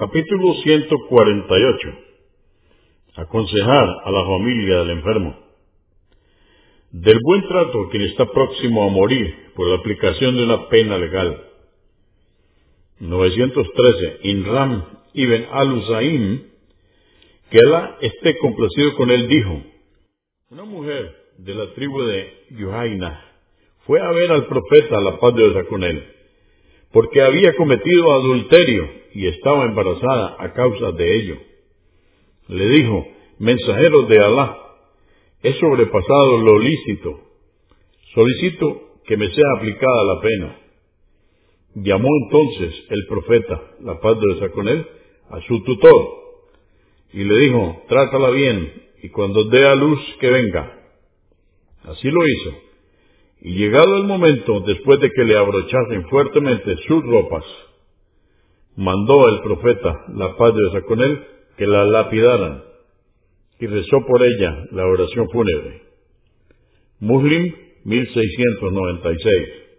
Capítulo 148. Aconsejar a la familia del enfermo. Del buen trato a quien está próximo a morir por la aplicación de una pena legal. 913. Inram ibn al-Usaim, que Alá esté complacido con él, dijo, una mujer de la tribu de Yuhaina fue a ver al profeta, la paz de Dios con él, porque había cometido adulterio y estaba embarazada a causa de ello. Le dijo, mensajero de Alá, he sobrepasado lo lícito, solicito que me sea aplicada la pena. Llamó entonces el profeta, la paz de Dios con él, a su tutor y le dijo, trátala bien y cuando dé a luz que venga. Así lo hizo. Y llegado el momento, después de que le abrochasen fuertemente sus ropas, mandó el profeta, la paz de Dios que la lapidaran y rezó por ella la oración fúnebre. Muslim 1696